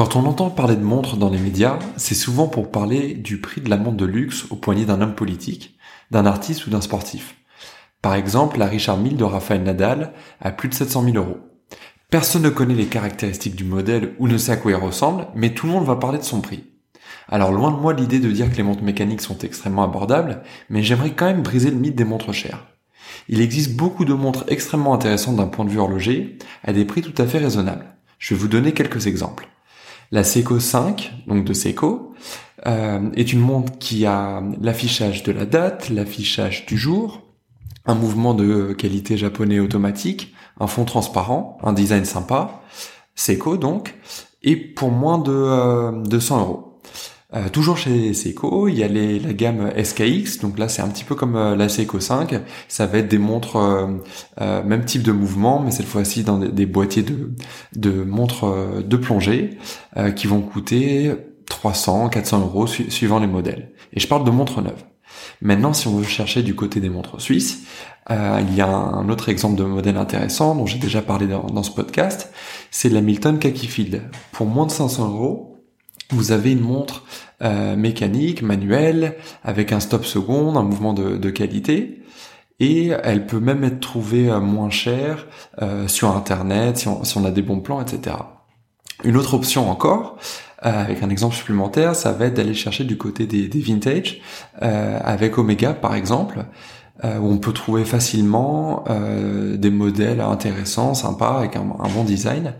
Quand on entend parler de montres dans les médias, c'est souvent pour parler du prix de la montre de luxe au poignet d'un homme politique, d'un artiste ou d'un sportif. Par exemple, la Richard Mille de Rafael Nadal a plus de 700 000 euros. Personne ne connaît les caractéristiques du modèle ou ne sait à quoi il ressemble, mais tout le monde va parler de son prix. Alors loin de moi l'idée de dire que les montres mécaniques sont extrêmement abordables, mais j'aimerais quand même briser le mythe des montres chères. Il existe beaucoup de montres extrêmement intéressantes d'un point de vue horloger, à des prix tout à fait raisonnables. Je vais vous donner quelques exemples. La Seiko 5, donc de Seiko, euh, est une montre qui a l'affichage de la date, l'affichage du jour, un mouvement de qualité japonais automatique, un fond transparent, un design sympa, Seiko donc, et pour moins de, euh, 100 euros. Euh, toujours chez Seiko, il y a les, la gamme SKX, donc là c'est un petit peu comme euh, la Seiko 5, ça va être des montres euh, même type de mouvement, mais cette fois-ci dans des, boîtiers de, de montres de plongée qui vont coûter 300, 400 euros suivant les modèles. Et je parle de montres neuves. Maintenant, si on veut chercher du côté des montres suisses, il y a un autre exemple de modèle intéressant dont j'ai déjà parlé dans, dans ce podcast, c'est la Milton Kakifield. Pour moins de 500 euros, vous avez une montre euh, mécanique, manuelle, avec un stop seconde, un mouvement de, qualité, et elle peut même être trouvée euh, moins chère euh, sur Internet, si on, a des bons plans, etc. Une autre option encore, avec un exemple supplémentaire, ça va être d'aller chercher du côté des, des vintage, avec Omega par exemple, où on peut trouver facilement des modèles intéressants, sympas, avec un bon design,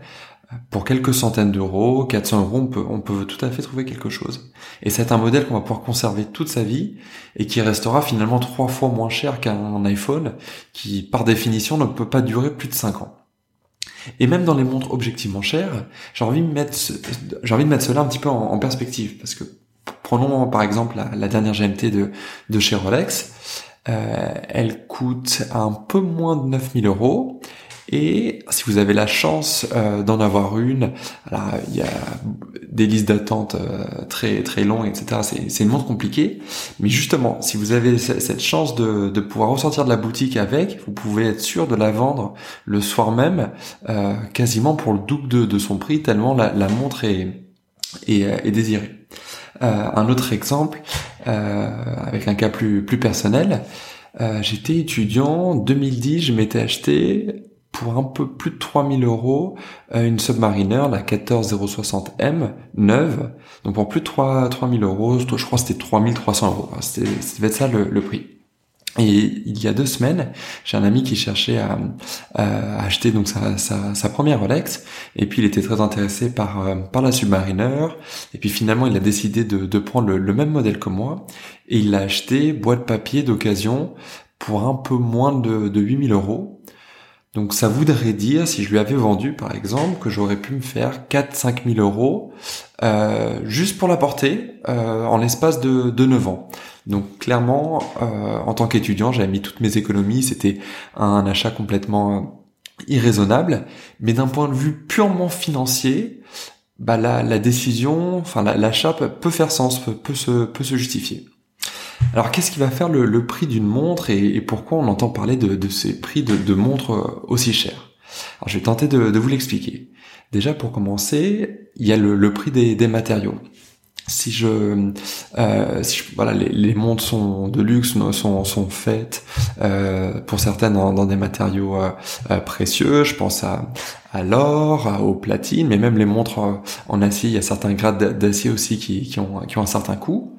pour quelques centaines d'euros, 400 euros, on peut, on peut tout à fait trouver quelque chose. Et c'est un modèle qu'on va pouvoir conserver toute sa vie et qui restera finalement trois fois moins cher qu'un iPhone qui, par définition, ne peut pas durer plus de 5 ans. Et même dans les montres objectivement chères, j'ai envie de mettre, j'ai envie de mettre cela un petit peu en, perspective parce que prenons par exemple la, dernière GMT de, de chez Rolex, euh, elle coûte un peu moins de 9000 euros et si vous avez la chance euh, d'en avoir une, alors il y a des listes d'attente euh, très très longues, etc. C'est une montre compliquée, mais justement, si vous avez cette chance de, de, pouvoir ressortir de la boutique avec, vous pouvez être sûr de la vendre le soir même, euh, quasiment pour le double de, de, son prix, tellement la, la montre est, est, est désirée. un autre exemple, avec un cas plus plus personnel. J'étais étudiant, en 2010, je m'étais acheté pour un peu plus de 3000 euros euh, une Submariner, la 14060M, neuve. Donc pour plus de 3, 3000 euros, je crois que c'était 3300 euros. C'était, c'était ça le, le prix. Et il y a deux semaines, j'ai un ami qui cherchait à, acheter donc sa, sa, sa, première Rolex, et puis il était très intéressé par euh, par la Submariner, et puis finalement il a décidé de, de prendre le, le, même modèle que moi, et il l'a acheté boîte papier d'occasion pour un peu moins de, de 8000 euros. Donc ça voudrait dire, si je lui avais vendu par exemple, que j'aurais pu me faire 4-5 000 euros euh, juste pour la porter euh, en l'espace de, de 9 ans. Donc clairement, euh, en tant qu'étudiant, j'avais mis toutes mes économies, c'était un achat complètement irraisonnable, mais d'un point de vue purement financier, bah la, la décision, enfin l'achat peut, faire sens, peut, se, peut se justifier. Alors qu'est-ce qui va faire le, prix d'une montre et, pourquoi on entend parler de, ces prix de, montres euh, aussi chers? Alors je vais tenter de, vous l'expliquer. Déjà pour commencer, il y a le, prix des, matériaux. Si je, euh, voilà, les, montres sont de luxe, sont, sont faites euh, pour certaines dans, des matériaux précieux. Je pense à, à l'or, aux platines, mais même les montres en acier, il y a certains grades d'acier aussi qui, qui, ont, un certain coût.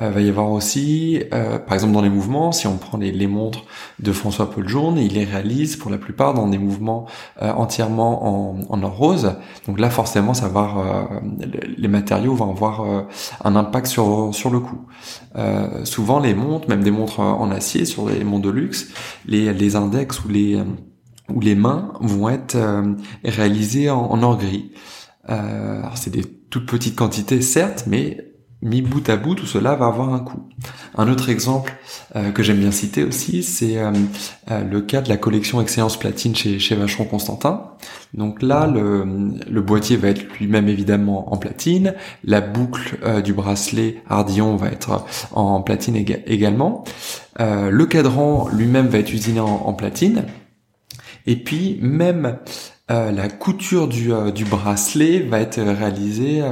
Euh, va y avoir aussi, euh, par exemple dans les mouvements, si on prend les, montres de François Paul Journe, il les réalise pour la plupart dans des mouvements euh, entièrement en, or rose. Donc là forcément, ça va les matériaux vont avoir un impact sur sur le coût. souvent les montres, même des montres en acier sur les montres de luxe, les, les index ou les ou les mains vont être réalisées en, or gris. alors c'est des toutes petites quantités certes, mais mis bout à bout, tout cela va avoir un coût. Un autre exemple euh, que j'aime bien citer aussi, c'est euh, euh, le cas de la collection Excellence Platine chez, Vacheron Constantin. Donc là, le boîtier va être lui-même évidemment en platine, la boucle du bracelet Ardillon va être en platine également, le cadran lui-même va être usiné en platine, et puis même euh, la couture du, euh, du, bracelet va être réalisée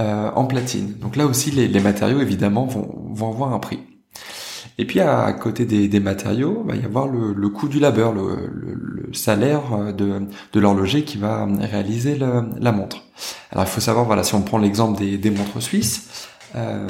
euh, en platine. Donc là aussi, les, les, matériaux évidemment vont, vont avoir un prix. Et puis à côté des, des matériaux, il va y avoir le, le coût du labeur, le, le, salaire de, de l'horloger qui va réaliser la montre. Alors il faut savoir, voilà, si on prend l'exemple des, des montres suisses, euh,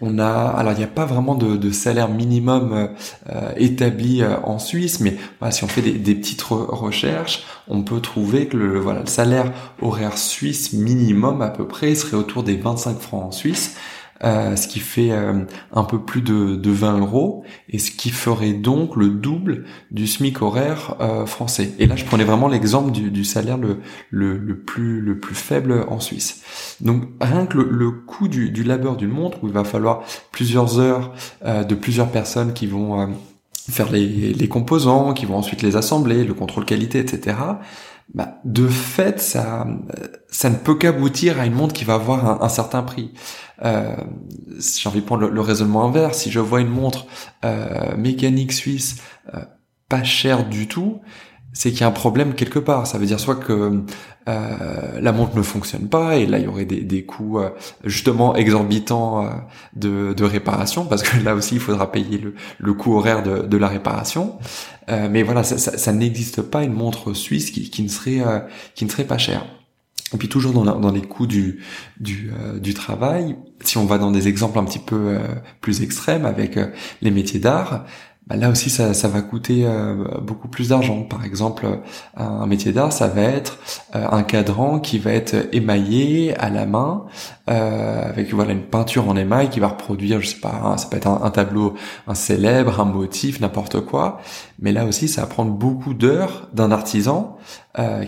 on a, alors il n'y a pas vraiment de, salaire minimum euh, établi euh, en Suisse, mais si on fait des, petites recherches, on peut trouver que le, voilà, le salaire horaire suisse minimum à peu près serait autour des 25 francs en Suisse. Euh, ce qui fait euh, un peu plus de, de, 20 euros, et ce qui ferait donc le double du SMIC horaire euh, français. Et là, je prenais vraiment l'exemple du, du, salaire le, le, le, plus, le plus faible en Suisse. Donc rien que le, coût du, du, labeur d'une montre, où il va falloir plusieurs heures de plusieurs personnes qui vont faire les, les, composants, qui vont ensuite les assembler, le contrôle qualité, etc bah, de fait, ça, ça ne peut qu'aboutir à une montre qui va avoir un, certain prix. Euh, j'ai envie de prendre le, raisonnement inverse, si je vois une montre euh, mécanique suisse euh, pas chère du tout, c'est qu'il y a un problème quelque part. Ça veut dire soit que euh, la montre ne fonctionne pas et là il y aurait des, des coûts euh, justement exorbitants euh, de, de, réparation parce que là aussi il faudra payer le, le coût horaire de, de la réparation. mais voilà, ça, ça, ça n'existe pas une montre suisse qui, qui ne serait qui ne serait pas chère. Et puis toujours dans, dans les coûts du du, du, travail, si on va dans des exemples un petit peu plus extrêmes avec les métiers d'art, bah, là aussi ça, va coûter euh, beaucoup plus d'argent. Par exemple, un métier d'art, ça va être euh, un cadran qui va être émaillé à la main euh, avec voilà une peinture en émail qui va reproduire, je sais pas, ça peut être un, tableau, un célèbre, un motif, n'importe quoi. Mais là aussi, ça va prendre beaucoup d'heures d'un artisan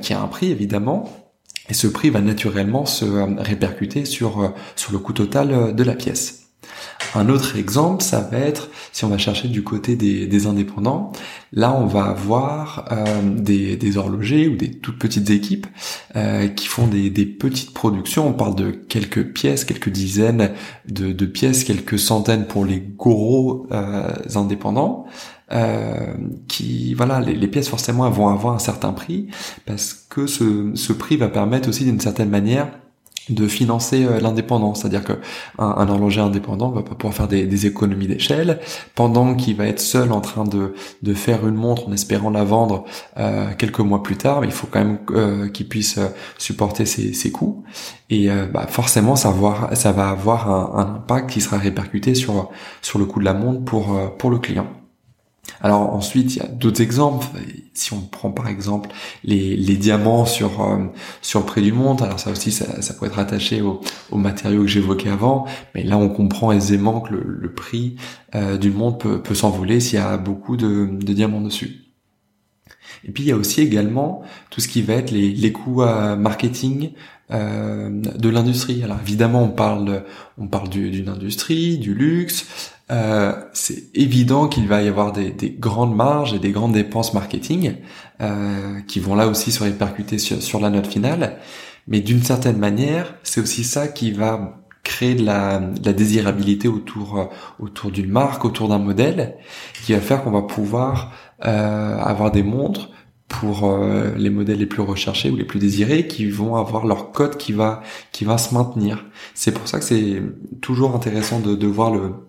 qui a un prix évidemment. Et ce prix va naturellement se répercuter sur sur le coût total de la pièce. Un autre exemple, ça va être si on va chercher du côté des, indépendants. Là, on va avoir euh, des, horlogers ou des toutes petites équipes euh, qui font des, petites productions. On parle de quelques pièces, quelques dizaines de, pièces, quelques centaines pour les gros euh, indépendants. qui voilà les, pièces forcément vont avoir un certain prix parce que ce, ce prix va permettre aussi d'une certaine manière de financer euh, l'indépendance, c'est-à-dire que un, horloger indépendant va pas pouvoir faire des, économies d'échelle pendant qu'il va être seul en train de, de faire une montre en espérant la vendre euh, quelques mois plus tard, il faut quand même euh, qu'il puisse supporter ses, ses coûts et bah, forcément ça, ça va avoir un, un, impact qui sera répercuté sur sur le coût de la montre pour pour le client. Alors ensuite, il y a d'autres exemples. Si on prend par exemple les, diamants sur euh, sur le prix du monde, alors ça aussi, ça, pourrait être attaché aux au matériaux que j'évoquais avant. Mais là, on comprend aisément que le, prix euh, du monde peut, peut s'envoler s'il y a beaucoup de, diamants dessus. Et puis il y a aussi également tout ce qui va être les, coûts euh, marketing de l'industrie. Alors évidemment, on parle on parle d'une industrie, du luxe. Euh, c'est évident qu'il va y avoir des, grandes marges et des grandes dépenses marketing euh, qui vont là aussi se répercuter sur, la note finale. Mais d'une certaine manière, c'est aussi ça qui va créer de la, désirabilité autour euh, autour d'une marque, autour d'un modèle, qui va faire qu'on va pouvoir avoir des montres pour les modèles les plus recherchés ou les plus désirés qui vont avoir leur code qui va qui va se maintenir. C'est pour ça que c'est toujours intéressant de, de voir le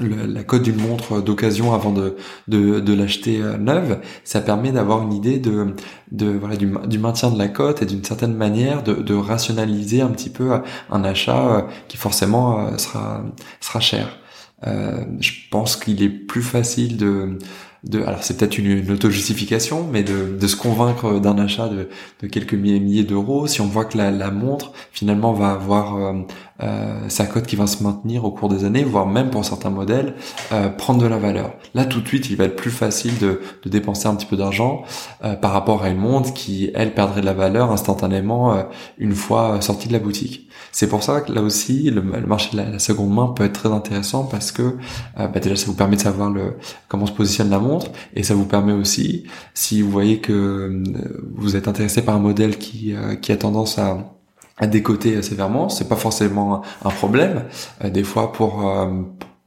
la cote d'une montre d'occasion avant de, de, de l'acheter euh, neuve, ça permet d'avoir une idée de, de voilà du, du maintien de la cote et d'une certaine manière de, de rationaliser un petit peu euh, un achat euh, qui forcément sera sera cher. Euh, je pense qu'il est plus facile de de alors c'est peut-être une, auto-justification, mais de, de se convaincre d'un achat de, de quelques milliers, d'euros, si on voit que la, la montre finalement va avoir euh, euh, sa cote qui va se maintenir au cours des années, voire même pour certains modèles euh, prendre de la valeur. Là tout de suite, il va être plus facile de, de dépenser un petit peu d'argent euh, par rapport à une montre qui elle perdrait de la valeur instantanément euh, une fois sortie de la boutique. C'est pour ça que là aussi, le, marché de la, seconde main peut être très intéressant parce que euh, bah déjà ça vous permet de savoir le, comment se positionne la montre et ça vous permet aussi, si vous voyez que euh, vous êtes intéressé par un modèle qui, qui a tendance à à décoter sévèrement, c'est pas forcément un problème. des fois, pour,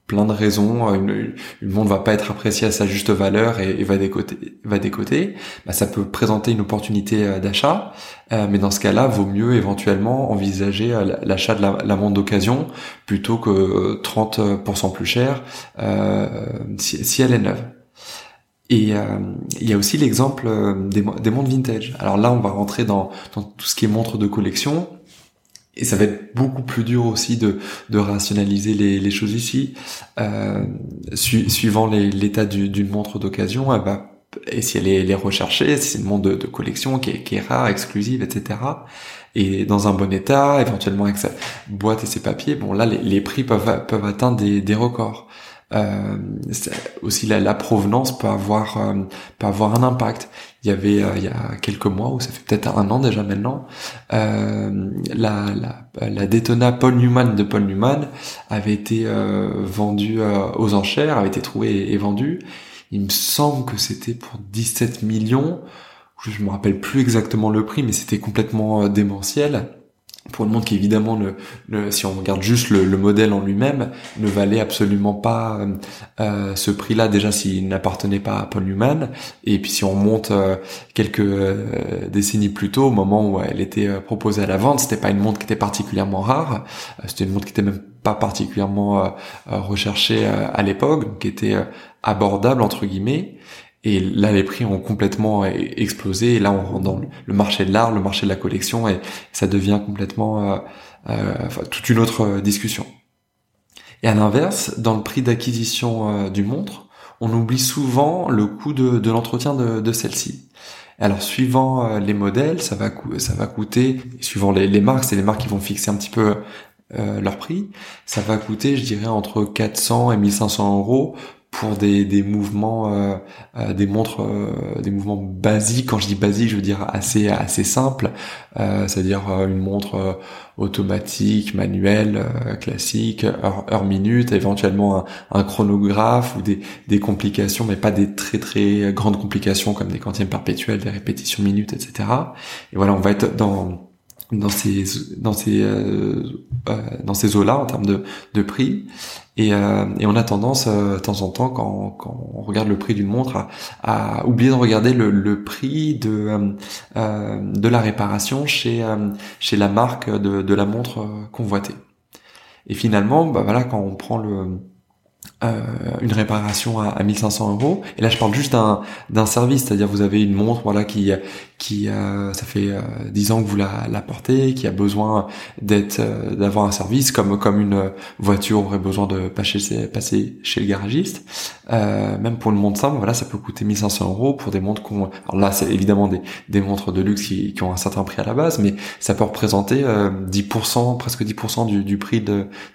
plein de raisons, euh, une, une montre va pas être appréciée à sa juste valeur et, va décoter, va décoter, bah, ça peut présenter une opportunité euh, d'achat, euh, mais dans ce cas-là, vaut mieux éventuellement envisager l'achat de la, montre d'occasion plutôt que 30% plus cher si, elle est neuve. Et il y a aussi l'exemple des, des montres vintage. Alors là, on va rentrer dans, dans tout ce qui est montres de collection. Et ça va être beaucoup plus dur aussi de, de rationaliser les, les choses ici. Euh, suivant l'état d'une montre d'occasion, elle va et si elle est, recherchée, si c'est une montre de, de collection qui est, qui est, rare, exclusive, etc. Et dans un bon état, éventuellement avec sa boîte et ses papiers, bon là les, les prix peuvent, peuvent atteindre des, des records. Euh, aussi la, la, provenance peut avoir euh, peut avoir un impact. Il y avait euh, il y a quelques mois ou ça fait peut-être un an déjà maintenant, euh, la, la, la Daytona Paul Newman de Paul Newman avait été vendue aux enchères, avait été trouvée et vendue. Il me semble que c'était pour 17 millions. Je me rappelle plus exactement le prix, mais c'était complètement démentiel pour une montre qui évidemment le, si on regarde juste le, modèle en lui-même ne valait absolument pas euh, euh, ce prix-là déjà s'il n'appartenait pas à Paul Newman. Et puis si on monte euh, quelques décennies plus tôt au moment où elle était proposée à la vente c'était pas une montre qui était particulièrement rare. C'était une montre qui était même pas particulièrement recherchée à l'époque qui était abordable entre guillemets et là, les prix ont complètement explosé. Et là, on rentre dans le marché de l'art, le marché de la collection, et ça devient complètement euh, euh, toute une autre euh, discussion. Et à l'inverse, dans le prix d'acquisition d'une montre, on oublie souvent le coût de, l'entretien de, celle-ci. Alors suivant les modèles, ça va, ça va coûter, suivant les, les marques, c'est les marques qui vont fixer un petit peu leur prix, ça va coûter, je dirais, entre 400 et 1500 euros pour des, des mouvements, euh, euh, des montres, euh, des mouvements basiques. Quand je dis basique, je veux dire assez assez simple, c'est-à-dire une montre automatique, manuelle, classique, heure, heure, minute, éventuellement un, chronographe ou des, des complications, mais pas des très très grandes complications comme des quantièmes perpétuels, des répétitions minutes, etc. Et voilà, on va être dans dans ces dans ces euh, dans ces eaux là en termes de, de prix et, euh, et on a tendance, euh, de temps en temps, quand, quand on regarde le prix d'une montre, à, à, oublier de regarder le, le prix de, euh, euh de la réparation chez, euh, chez la marque de, de la montre convoitée. Et finalement, bah voilà, quand on prend le, euh, une réparation à, à, 1500 euros. Et là, je parle juste d'un service, c'est-à-dire vous avez une montre, voilà, qui qui euh, ça fait euh, 10 ans que vous la, la portez, qui a besoin d'être euh, d'avoir un service comme comme une voiture aurait besoin de passer passer chez le garagiste. Euh, même pour une montre simple, voilà, ça peut coûter 1500 euros pour des montres qu'on. Alors là, c'est évidemment des des montres de luxe qui, qui ont un certain prix à la base, mais ça peut représenter 10%, presque 10% du, du prix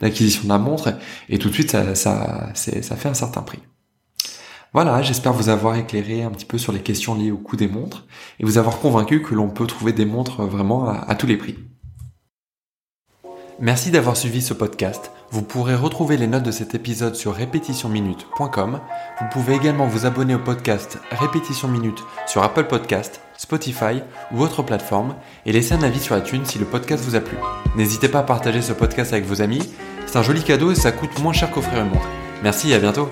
d'acquisition de la montre, et, et tout de suite ça ça ça fait un certain prix. Voilà, j'espère vous avoir éclairé un petit peu sur les questions liées au coût des montres et vous avoir convaincu que l'on peut trouver des montres vraiment à, tous les prix. Merci d'avoir suivi ce podcast. Vous pourrez retrouver les notes de cet épisode sur répétitionminute.com. Vous pouvez également vous abonner au podcast Répétition Minute sur Apple Podcast, Spotify ou autre plateforme et laisser un avis sur iTunes si le podcast vous a plu. N'hésitez pas à partager ce podcast avec vos amis. C'est un joli cadeau et ça coûte moins cher qu'offrir une montre. Merci à bientôt.